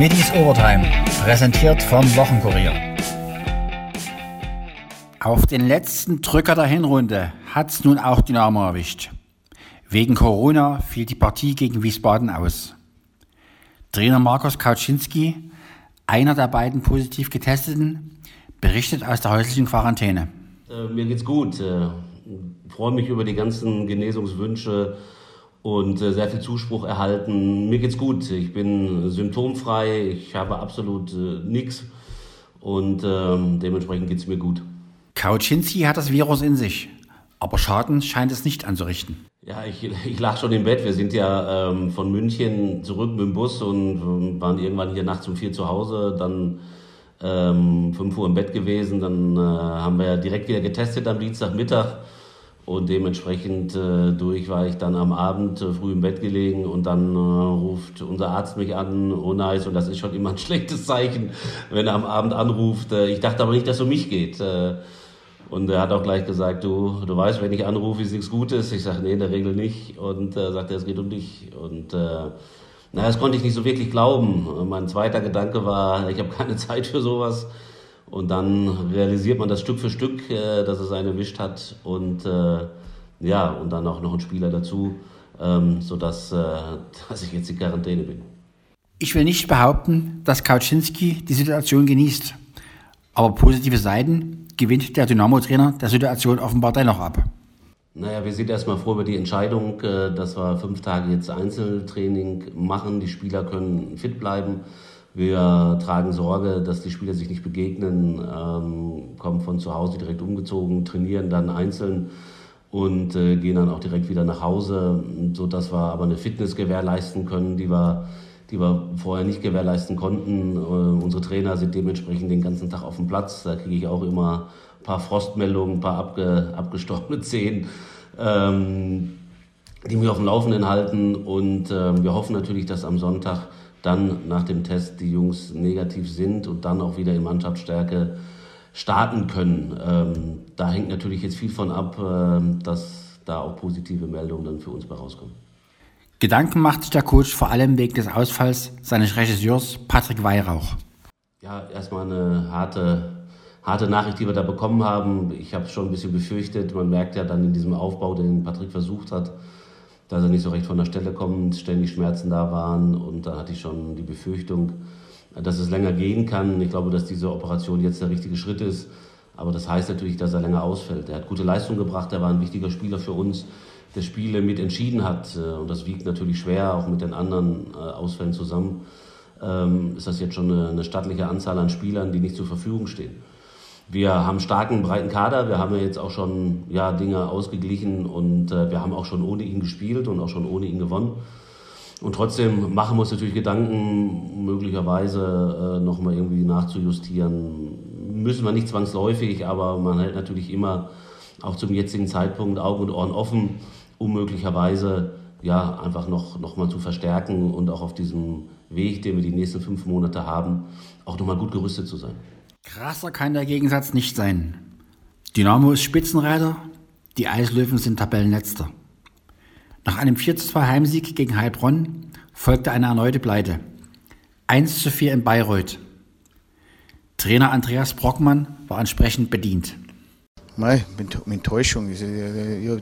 Middies Overtime, präsentiert vom Wochenkurier. Auf den letzten Drücker der Hinrunde hat's nun auch Dynamo erwischt. Wegen Corona fiel die Partie gegen Wiesbaden aus. Trainer Markus Kauczynski, einer der beiden positiv Getesteten, berichtet aus der häuslichen Quarantäne. Äh, mir geht's gut. Äh, freue mich über die ganzen Genesungswünsche und äh, sehr viel Zuspruch erhalten. Mir geht's gut. Ich bin symptomfrei. Ich habe absolut äh, nichts und ähm, dementsprechend geht's mir gut. Kauczynski hat das Virus in sich, aber Schaden scheint es nicht anzurichten. Ja, ich, ich lag schon im Bett. Wir sind ja ähm, von München zurück mit dem Bus und ähm, waren irgendwann hier nachts um vier zu Hause. Dann ähm, 5 Uhr im Bett gewesen. Dann äh, haben wir direkt wieder getestet am Dienstagmittag. Und dementsprechend äh, durch war ich dann am Abend äh, früh im Bett gelegen und dann äh, ruft unser Arzt mich an, oh nice, und das ist schon immer ein schlechtes Zeichen, wenn er am Abend anruft. Äh, ich dachte aber nicht, dass es um mich geht. Äh, und er hat auch gleich gesagt, du, du weißt, wenn ich anrufe, ist nichts Gutes. Ich sage, nee, in der Regel nicht. Und äh, sagt er, es geht um dich. Und äh, naja, das konnte ich nicht so wirklich glauben. Mein zweiter Gedanke war, ich habe keine Zeit für sowas. Und dann realisiert man das Stück für Stück, äh, dass es einen erwischt hat. Und äh, ja, und dann auch noch ein Spieler dazu, ähm, sodass äh, dass ich jetzt in Quarantäne bin. Ich will nicht behaupten, dass Kauczynski die Situation genießt. Aber positive Seiten gewinnt der Dynamo-Trainer der Situation offenbar dennoch ab. Naja, wir sind erstmal froh über die Entscheidung, äh, dass wir fünf Tage jetzt Einzeltraining machen. Die Spieler können fit bleiben. Wir tragen Sorge, dass die Spieler sich nicht begegnen, ähm, kommen von zu Hause direkt umgezogen, trainieren dann einzeln und äh, gehen dann auch direkt wieder nach Hause, sodass wir aber eine Fitness gewährleisten können, die wir, die wir vorher nicht gewährleisten konnten. Äh, unsere Trainer sind dementsprechend den ganzen Tag auf dem Platz. Da kriege ich auch immer ein paar Frostmeldungen, ein paar abge, abgestorbene Zehen. Ähm, die mich auf dem Laufenden halten und äh, wir hoffen natürlich, dass am Sonntag dann nach dem Test die Jungs negativ sind und dann auch wieder in Mannschaftsstärke starten können. Ähm, da hängt natürlich jetzt viel von ab, äh, dass da auch positive Meldungen dann für uns bei rauskommen. Gedanken macht sich der Coach vor allem wegen des Ausfalls seines Regisseurs Patrick Weihrauch. Ja, erstmal eine harte, harte Nachricht, die wir da bekommen haben. Ich habe es schon ein bisschen befürchtet. Man merkt ja dann in diesem Aufbau, den Patrick versucht hat, dass er nicht so recht von der Stelle kommt, ständig Schmerzen da waren und da hatte ich schon die Befürchtung, dass es länger gehen kann. Ich glaube, dass diese Operation jetzt der richtige Schritt ist, aber das heißt natürlich, dass er länger ausfällt. Er hat gute Leistung gebracht, er war ein wichtiger Spieler für uns, der Spiele mit entschieden hat und das wiegt natürlich schwer, auch mit den anderen äh, Ausfällen zusammen. Ähm, ist das jetzt schon eine stattliche Anzahl an Spielern, die nicht zur Verfügung stehen. Wir haben starken, breiten Kader. Wir haben ja jetzt auch schon ja, Dinge ausgeglichen und äh, wir haben auch schon ohne ihn gespielt und auch schon ohne ihn gewonnen. Und trotzdem machen wir uns natürlich Gedanken, möglicherweise äh, nochmal irgendwie nachzujustieren. Müssen wir nicht zwangsläufig, aber man hält natürlich immer auch zum jetzigen Zeitpunkt Augen und Ohren offen, um möglicherweise ja, einfach noch, noch mal zu verstärken und auch auf diesem Weg, den wir die nächsten fünf Monate haben, auch nochmal gut gerüstet zu sein. Krasser kann der Gegensatz nicht sein. Dynamo ist Spitzenreiter, die Eislöwen sind Tabellenletzter. Nach einem 4-2 Heimsieg gegen Heilbronn folgte eine erneute Pleite. 1 zu 4 in Bayreuth. Trainer Andreas Brockmann war entsprechend bedient. Mei, mit Enttäuschung. Das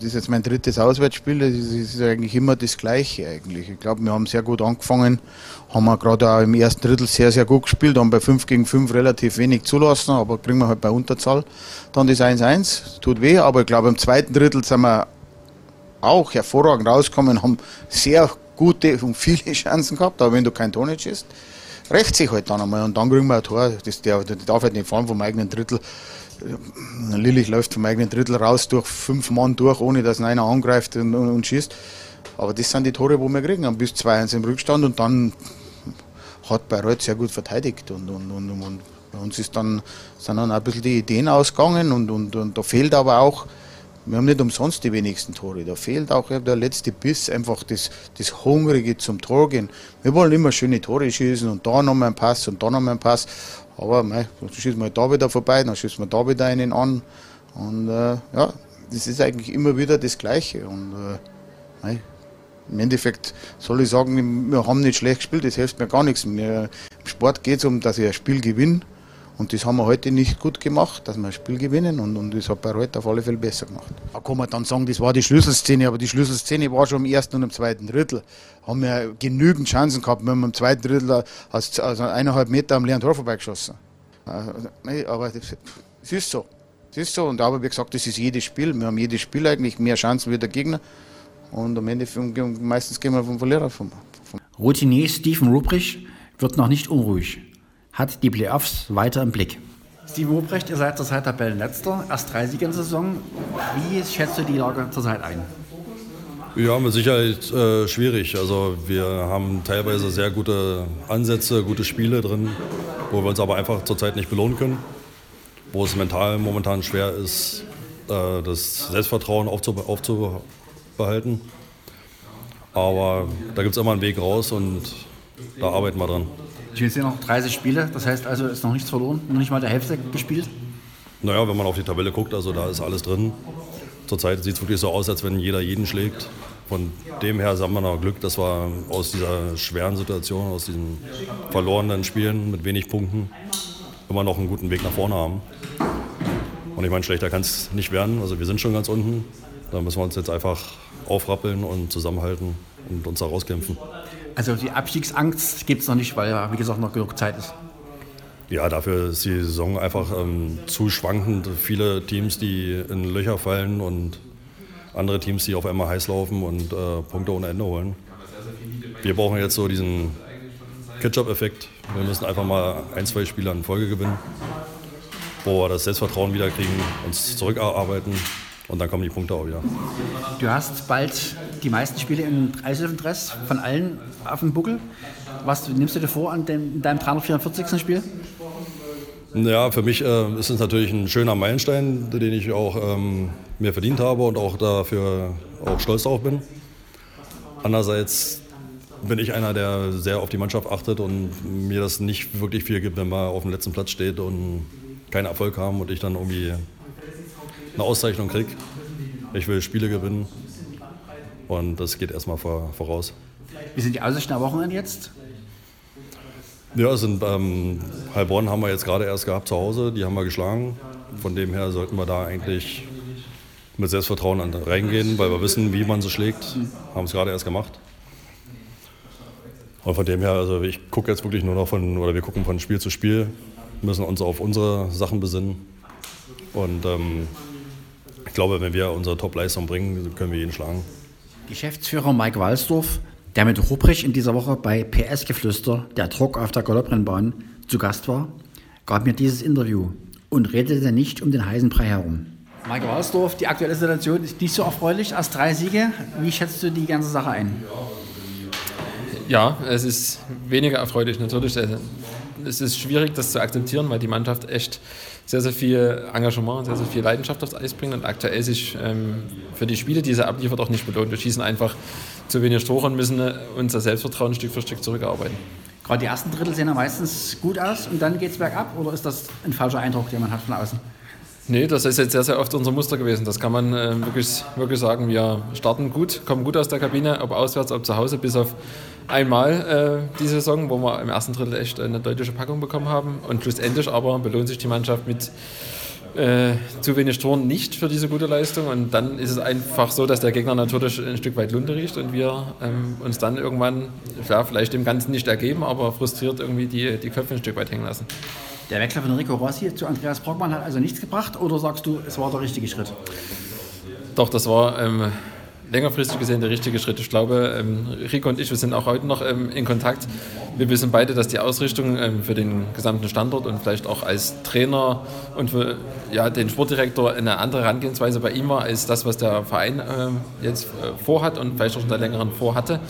ist jetzt mein drittes Auswärtsspiel. Das ist eigentlich immer das Gleiche eigentlich. Ich glaube, wir haben sehr gut angefangen, haben wir gerade auch im ersten Drittel sehr, sehr gut gespielt, haben bei 5 gegen 5 relativ wenig zulassen, aber kriegen wir halt bei Unterzahl. Dann das 1-1, tut weh, aber ich glaube, im zweiten Drittel sind wir auch hervorragend rausgekommen, haben sehr gute und viele Chancen gehabt, aber wenn du kein nicht schießt, rächt sich halt dann einmal und dann kriegen wir ein Tor. Das, der, der darf halt nicht fahren vom eigenen Drittel. Lillich läuft vom eigenen Drittel raus, durch fünf Mann durch, ohne dass einer angreift und, und, und schießt. Aber das sind die Tore, wo wir kriegen, bis 2-1 im Rückstand und dann hat Bayreuth sehr gut verteidigt und, und, und, und bei uns ist dann, sind dann ein bisschen die Ideen ausgegangen und, und, und da fehlt aber auch, wir haben nicht umsonst die wenigsten Tore, da fehlt auch der letzte Biss, einfach das, das Hungrige zum Tor gehen. Wir wollen immer schöne Tore schießen und da nochmal ein Pass und da nochmal ein Pass aber mei, dann schießen wir da wieder vorbei, dann schießen wir da wieder einen an. Und äh, ja, das ist eigentlich immer wieder das Gleiche. Und äh, mei, im Endeffekt soll ich sagen, wir haben nicht schlecht gespielt, das hilft mir gar nichts. Wir, Sport geht es um, dass ich ein Spiel gewinne. Und das haben wir heute nicht gut gemacht, dass wir ein Spiel gewinnen. Und, und das hat bei heute auf alle Fälle besser gemacht. Da kann man dann sagen, das war die Schlüsselszene, aber die Schlüsselszene war schon im ersten und im zweiten Drittel. Haben wir genügend Chancen gehabt. Wir haben im zweiten Drittel aus, aus eineinhalb Meter am leeren Tor vorbeigeschossen. Also, aber es ist so. Es ist so. Und aber wie gesagt, das ist jedes Spiel. Wir haben jedes Spiel eigentlich mehr Chancen wie der Gegner. Und am Ende meistens gehen wir vom Verlierer. Vom, vom Routinier Steven Rubrich wird noch nicht unruhig hat die Playoffs weiter im Blick. Steve Obrecht, ihr seid zurzeit Tabellenletzter, erst drei Siege in der Saison. Wie schätzt du die Lage zurzeit ein? Ja, mit Sicherheit äh, schwierig. Also wir haben teilweise sehr gute Ansätze, gute Spiele drin, wo wir uns aber einfach zurzeit nicht belohnen können. Wo es mental momentan schwer ist, äh, das Selbstvertrauen aufzubehalten. Aber da gibt es immer einen Weg raus und da arbeiten wir dran. Ich will noch 30 Spiele, das heißt also, ist noch nichts verloren, noch nicht mal der Hälfte gespielt. Naja, wenn man auf die Tabelle guckt, also da ist alles drin. Zurzeit sieht es wirklich so aus, als wenn jeder jeden schlägt. Von dem her haben wir noch Glück, dass wir aus dieser schweren Situation, aus diesen verlorenen Spielen mit wenig Punkten immer noch einen guten Weg nach vorne haben. Und ich meine, schlechter kann es nicht werden. Also wir sind schon ganz unten. Da müssen wir uns jetzt einfach aufrappeln und zusammenhalten und uns da rauskämpfen. Also die Abstiegsangst gibt es noch nicht, weil wie gesagt, noch genug Zeit ist. Ja, dafür ist die Saison einfach ähm, zu schwankend. Viele Teams, die in Löcher fallen und andere Teams, die auf einmal heiß laufen und äh, Punkte ohne Ende holen. Wir brauchen jetzt so diesen Ketchup-Effekt. Wir müssen einfach mal ein, zwei Spiele in Folge gewinnen, wo wir das Selbstvertrauen wieder kriegen, uns zurückarbeiten und dann kommen die Punkte auch wieder. Du hast bald die meisten Spiele im Eislöwendress von allen auf dem Buckel. Was nimmst du dir vor an dem, deinem 344. Spiel? Ja, für mich äh, ist es natürlich ein schöner Meilenstein, den ich auch ähm, mir verdient habe und auch dafür auch stolz darauf bin. Andererseits bin ich einer, der sehr auf die Mannschaft achtet und mir das nicht wirklich viel gibt, wenn man auf dem letzten Platz steht und keinen Erfolg haben und ich dann irgendwie eine Auszeichnung kriege. Ich will Spiele gewinnen und das geht erstmal voraus. Wie sind die Aussichten am Wochenende jetzt? Ja, sind, ähm, Heilbronn haben wir jetzt gerade erst gehabt zu Hause, die haben wir geschlagen. Von dem her sollten wir da eigentlich mit Selbstvertrauen reingehen, weil wir wissen, wie man sie schlägt. Haben es gerade erst gemacht. Und von dem her, also ich gucke jetzt wirklich nur noch von, oder wir gucken von Spiel zu Spiel, müssen uns auf unsere Sachen besinnen. Und ähm, glaube, wenn wir unsere Top-Leistung bringen, können wir ihn schlagen. Geschäftsführer Mike Walsdorf, der mit Ruprecht in dieser Woche bei PS Geflüster, der Druck auf der Galopprennbahn, zu Gast war, gab mir dieses Interview und redete nicht um den heißen Brei herum. Mike Walsdorf, die aktuelle Situation ist nicht so erfreulich. Erst drei Siege. Wie schätzt du die ganze Sache ein? Ja, es ist weniger erfreulich natürlich. Es ist schwierig, das zu akzeptieren, weil die Mannschaft echt sehr, sehr viel Engagement, sehr, sehr viel Leidenschaft aufs Eis bringen und aktuell sich ähm, für die Spiele, die sie abliefert, auch nicht belohnt. Wir schießen einfach zu wenig Tore und müssen äh, unser Selbstvertrauen Stück für Stück zurückarbeiten. Gerade die ersten Drittel sehen ja meistens gut aus und dann geht es bergab oder ist das ein falscher Eindruck, den man hat von außen? Nee, das ist jetzt sehr, sehr oft unser Muster gewesen. Das kann man äh, wirklich, wirklich sagen. Wir starten gut, kommen gut aus der Kabine, ob auswärts, ob zu Hause, bis auf einmal äh, die Saison, wo wir im ersten Drittel echt eine deutliche Packung bekommen haben. Und schlussendlich aber belohnt sich die Mannschaft mit äh, zu wenig Toren nicht für diese gute Leistung. Und dann ist es einfach so, dass der Gegner natürlich ein Stück weit Lunte riecht und wir ähm, uns dann irgendwann ja, vielleicht dem Ganzen nicht ergeben, aber frustriert irgendwie die, die Köpfe ein Stück weit hängen lassen. Der Wechsel von Rico Rossi zu Andreas Brockmann hat also nichts gebracht oder sagst du, es war der richtige Schritt? Doch, das war ähm, längerfristig gesehen der richtige Schritt. Ich glaube, ähm, Rico und ich, wir sind auch heute noch ähm, in Kontakt. Wir wissen beide, dass die Ausrichtung ähm, für den gesamten Standort und vielleicht auch als Trainer und für ja, den Sportdirektor eine andere Herangehensweise bei ihm war, als das, was der Verein ähm, jetzt äh, vorhat und vielleicht auch schon seit längerem vorhatte.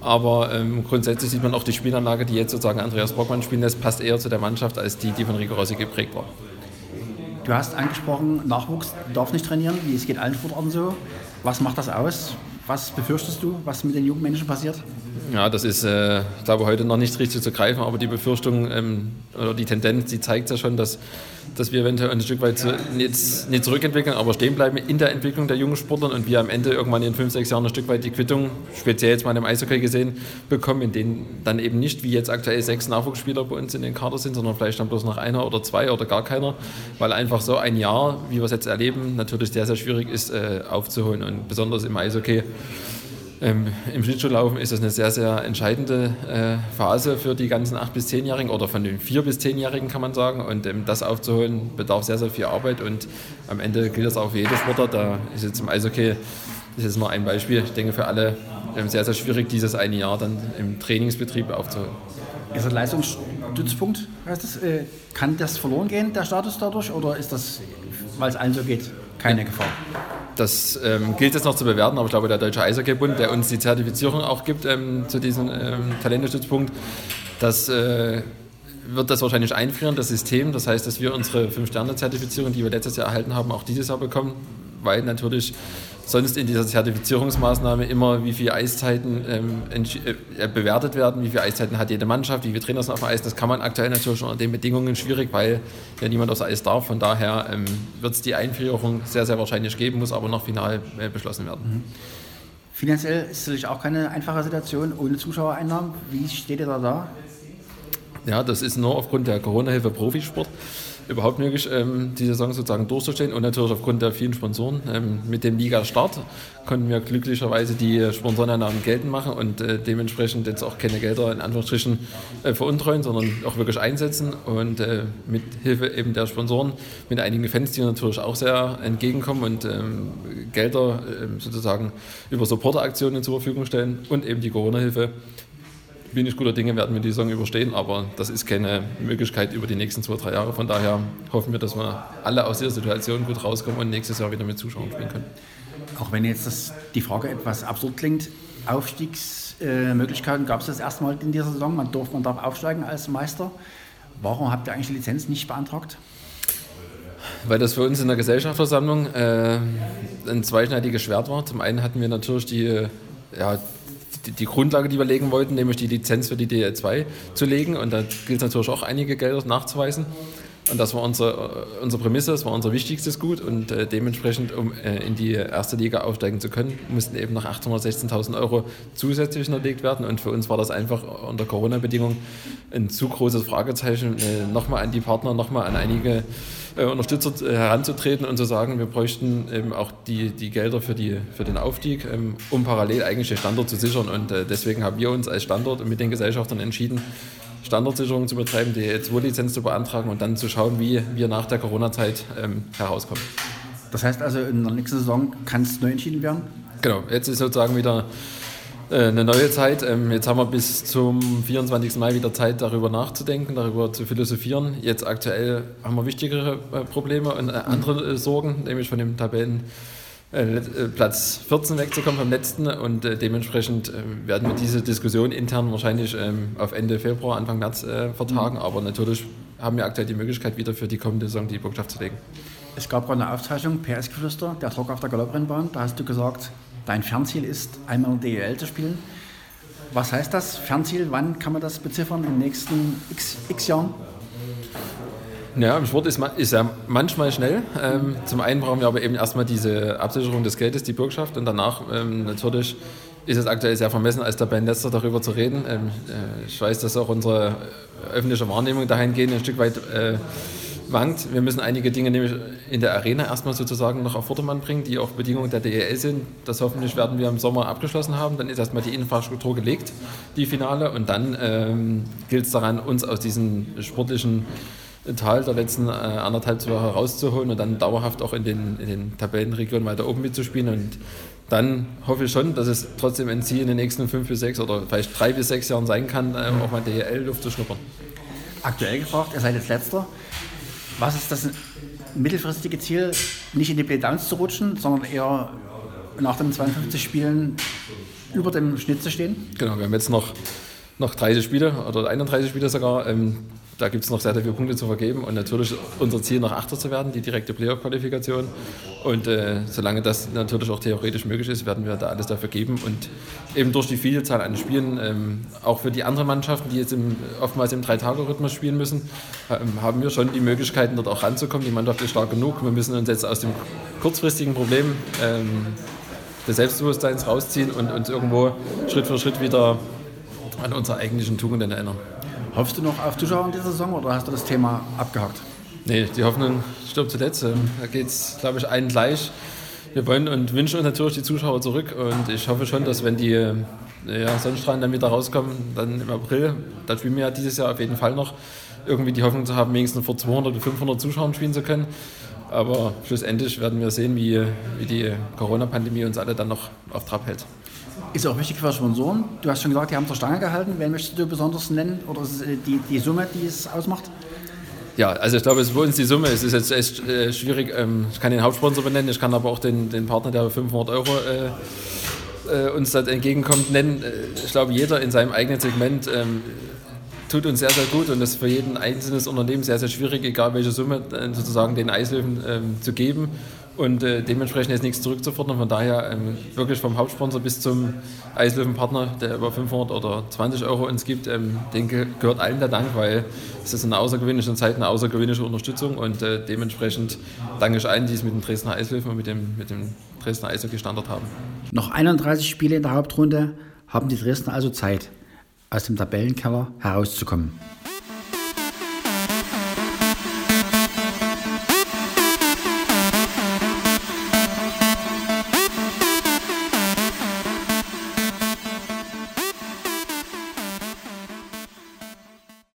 Aber ähm, grundsätzlich sieht man auch die Spielanlage, die jetzt sozusagen Andreas Brockmann spielen lässt, passt eher zu der Mannschaft als die, die von Rico Rossi geprägt war. Du hast angesprochen, Nachwuchs darf nicht trainieren, wie es geht allen Sportarten so. Was macht das aus? Was befürchtest du, was mit den jungen Menschen passiert? Ja, das ist, äh, ich glaube, heute noch nicht richtig zu greifen, aber die Befürchtung ähm, oder die Tendenz, die zeigt ja schon, dass dass wir eventuell ein Stück weit nicht, nicht zurückentwickeln, aber stehen bleiben in der Entwicklung der jungen Sportler und wir am Ende irgendwann in fünf, sechs Jahren ein Stück weit die Quittung, speziell jetzt mal im Eishockey gesehen, bekommen, in denen dann eben nicht wie jetzt aktuell sechs Nachwuchsspieler bei uns in den Kader sind, sondern vielleicht dann bloß noch einer oder zwei oder gar keiner, weil einfach so ein Jahr, wie wir es jetzt erleben, natürlich sehr, sehr schwierig ist äh, aufzuholen und besonders im Eishockey ähm, Im Schlittschuhlaufen ist das eine sehr, sehr entscheidende äh, Phase für die ganzen 8- bis 10-Jährigen oder von den 4- bis 10-Jährigen kann man sagen. Und ähm, das aufzuholen bedarf sehr, sehr viel Arbeit und am Ende gilt das auch für jede Sportler. Da ist jetzt im Eishockey, das ist nur ein Beispiel, ich denke für alle ähm, sehr, sehr schwierig, dieses eine Jahr dann im Trainingsbetrieb aufzuholen. Ist das Leistungsstützpunkt, heißt das, äh, kann das verloren gehen, der Status dadurch, oder ist das, weil es allen so geht, keine Gefahr? Das ähm, gilt jetzt noch zu bewerten, aber ich glaube, der Deutsche Eishockeybund, der uns die Zertifizierung auch gibt ähm, zu diesem ähm, Talentestützpunkt, das äh, wird das wahrscheinlich einfrieren, das System. Das heißt, dass wir unsere Fünf-Sterne-Zertifizierung, die wir letztes Jahr erhalten haben, auch dieses Jahr bekommen, weil natürlich sonst in dieser Zertifizierungsmaßnahme immer, wie viele Eiszeiten ähm, äh, bewertet werden, wie viele Eiszeiten hat jede Mannschaft, wie viele Trainer sind auf dem Eis. Das kann man aktuell natürlich unter den Bedingungen schwierig, weil ja niemand aufs Eis darf. Von daher ähm, wird es die Einführung sehr, sehr wahrscheinlich geben, muss aber noch final äh, beschlossen werden. Mhm. Finanziell ist es natürlich auch keine einfache Situation ohne Zuschauereinnahmen. Wie steht ihr da da? Ja, das ist nur aufgrund der Corona-Hilfe Profisport überhaupt möglich, ähm, die Saison sozusagen durchzustehen. Und natürlich aufgrund der vielen Sponsoren. Ähm, mit dem Liga-Start konnten wir glücklicherweise die Sponsoreneinnahmen geltend machen und äh, dementsprechend jetzt auch keine Gelder in Anführungsstrichen äh, veruntreuen, sondern auch wirklich einsetzen. Und äh, mit Hilfe eben der Sponsoren, mit einigen Fans, die natürlich auch sehr entgegenkommen und ähm, Gelder ähm, sozusagen über Supporteraktionen zur Verfügung stellen und eben die Corona-Hilfe bin ich guter Dinge, werden wir die Saison überstehen, aber das ist keine Möglichkeit über die nächsten zwei, drei Jahre. Von daher hoffen wir, dass wir alle aus dieser Situation gut rauskommen und nächstes Jahr wieder mit Zuschauern spielen können. Auch wenn jetzt das, die Frage etwas absurd klingt, Aufstiegsmöglichkeiten gab es das erstmal in dieser Saison. Man, darf, man darf aufsteigen als Meister. Warum habt ihr eigentlich die Lizenz nicht beantragt? Weil das für uns in der Gesellschaftsversammlung äh, ein zweischneidiges Schwert war. Zum einen hatten wir natürlich die, ja, die, Grundlage, die wir legen wollten, nämlich die Lizenz für die DL2 zu legen. Und da gilt es natürlich auch einige Gelder nachzuweisen. Und das war unsere, äh, unsere Prämisse, das war unser wichtigstes Gut. Und äh, dementsprechend, um äh, in die erste Liga aufsteigen zu können, mussten eben noch 816.000 Euro zusätzlich hinterlegt werden. Und für uns war das einfach unter Corona-Bedingungen ein zu großes Fragezeichen, äh, nochmal an die Partner, nochmal an einige äh, Unterstützer äh, heranzutreten und zu sagen, wir bräuchten eben auch die, die Gelder für, die, für den Aufstieg, ähm, um parallel eigentlich den Standort zu sichern. Und deswegen haben wir uns als Standort mit den Gesellschaftern entschieden, Standortsicherung zu betreiben, die E2-Lizenz zu beantragen und dann zu schauen, wie wir nach der Corona-Zeit ähm, herauskommen. Das heißt also, in der nächsten Saison kann es neu entschieden werden? Genau, jetzt ist sozusagen wieder äh, eine neue Zeit. Ähm, jetzt haben wir bis zum 24. Mai wieder Zeit, darüber nachzudenken, darüber zu philosophieren. Jetzt aktuell haben wir wichtigere äh, Probleme und äh, andere Sorgen, nämlich von dem Tabellen. Platz 14 wegzukommen vom letzten und dementsprechend werden wir diese Diskussion intern wahrscheinlich ähm, auf Ende Februar, Anfang März vertagen, mhm. aber natürlich haben wir aktuell die Möglichkeit, wieder für die kommende Saison die Botschaft zu legen. Es gab gerade eine Aufzeichnung, PS-Geflüster, der Talk auf der Galopprennbahn, da hast du gesagt, dein Fernziel ist, einmal in DEL zu spielen. Was heißt das? Fernziel, wann kann man das beziffern? In den nächsten x, x Jahren? Ja, im Sport ist, ist ja manchmal schnell. Ähm, zum einen brauchen wir aber eben erstmal diese Absicherung des Geldes, die Bürgschaft, und danach ähm, natürlich ist es aktuell sehr vermessen, als Tabellenletzter darüber zu reden. Ähm, äh, ich weiß, dass auch unsere öffentliche Wahrnehmung dahingehend ein Stück weit äh, wankt. Wir müssen einige Dinge nämlich in der Arena erstmal sozusagen noch auf Vordermann bringen, die auch Bedingungen der DEL sind. Das hoffentlich werden wir im Sommer abgeschlossen haben. Dann ist erstmal die Infrastruktur gelegt, die Finale. Und dann ähm, gilt es daran, uns aus diesem sportlichen Tal der letzten äh, anderthalb Jahre herauszuholen und dann dauerhaft auch in den, in den Tabellenregionen weiter oben mitzuspielen. Und dann hoffe ich schon, dass es trotzdem ein Ziel in den nächsten fünf bis sechs oder vielleicht drei bis sechs Jahren sein kann, äh, auch mal DEL-Luft zu schnuppern. Aktuell gefragt, ihr seid jetzt letzter. Was ist das mittelfristige Ziel, nicht in die Playdowns zu rutschen, sondern eher nach den 52 Spielen über dem Schnitt zu stehen? Genau, wir haben jetzt noch, noch 30 Spiele oder 31 Spiele sogar. Ähm, da gibt es noch sehr, sehr viele Punkte zu vergeben und natürlich unser Ziel, noch Achter zu werden, die direkte Playoff-Qualifikation. Und äh, solange das natürlich auch theoretisch möglich ist, werden wir da alles dafür geben und eben durch die Vielzahl an Spielen, ähm, auch für die anderen Mannschaften, die jetzt im, oftmals im Drei-Tage-Rhythmus spielen müssen, ähm, haben wir schon die Möglichkeiten, dort auch ranzukommen. Die Mannschaft ist stark genug. Wir müssen uns jetzt aus dem kurzfristigen Problem ähm, des Selbstbewusstseins rausziehen und uns irgendwo Schritt für Schritt wieder an unsere eigentlichen Tugenden erinnern. Hoffst du noch auf Zuschauer in dieser Saison oder hast du das Thema abgehakt? Nee, die Hoffnung stirbt zuletzt. Ähm, da geht es, glaube ich, allen gleich. Wir wollen und wünschen uns natürlich die Zuschauer zurück und ich hoffe schon, dass wenn die äh, ja, Sonnenstrahlen dann wieder rauskommen, dann im April, da spielen wir ja dieses Jahr auf jeden Fall noch, irgendwie die Hoffnung zu haben, wenigstens vor 200 oder 500 Zuschauern spielen zu können. Aber schlussendlich werden wir sehen, wie, wie die Corona-Pandemie uns alle dann noch auf Trab hält. Ist auch wichtig für Sponsoren. Du hast schon gesagt, die haben zur Stange gehalten. Wen möchtest du besonders nennen? Oder ist es die, die Summe, die es ausmacht? Ja, also ich glaube, es ist für uns die Summe. Es ist jetzt echt äh, schwierig. Ähm, ich kann den Hauptsponsor benennen, ich kann aber auch den, den Partner, der 500 Euro äh, äh, uns das entgegenkommt, nennen. Äh, ich glaube, jeder in seinem eigenen Segment ähm, tut uns sehr, sehr gut und das ist für jeden einzelnes Unternehmen sehr, sehr schwierig, egal welche Summe äh, sozusagen den Eislöwen ähm, zu geben und äh, dementsprechend ist nichts zurückzufordern. Von daher ähm, wirklich vom Hauptsponsor bis zum Eislöwenpartner, der über 500 oder 20 Euro uns gibt, ähm, denke, gehört allen der Dank, weil es ist eine außergewöhnliche Zeit, eine außergewöhnliche Unterstützung und äh, dementsprechend danke ich allen, die es mit dem Dresdner Eislöwen und mit dem, mit dem Dresdner Eishockey Standard haben. Noch 31 Spiele in der Hauptrunde haben die Dresdner also Zeit, aus dem Tabellenkeller herauszukommen.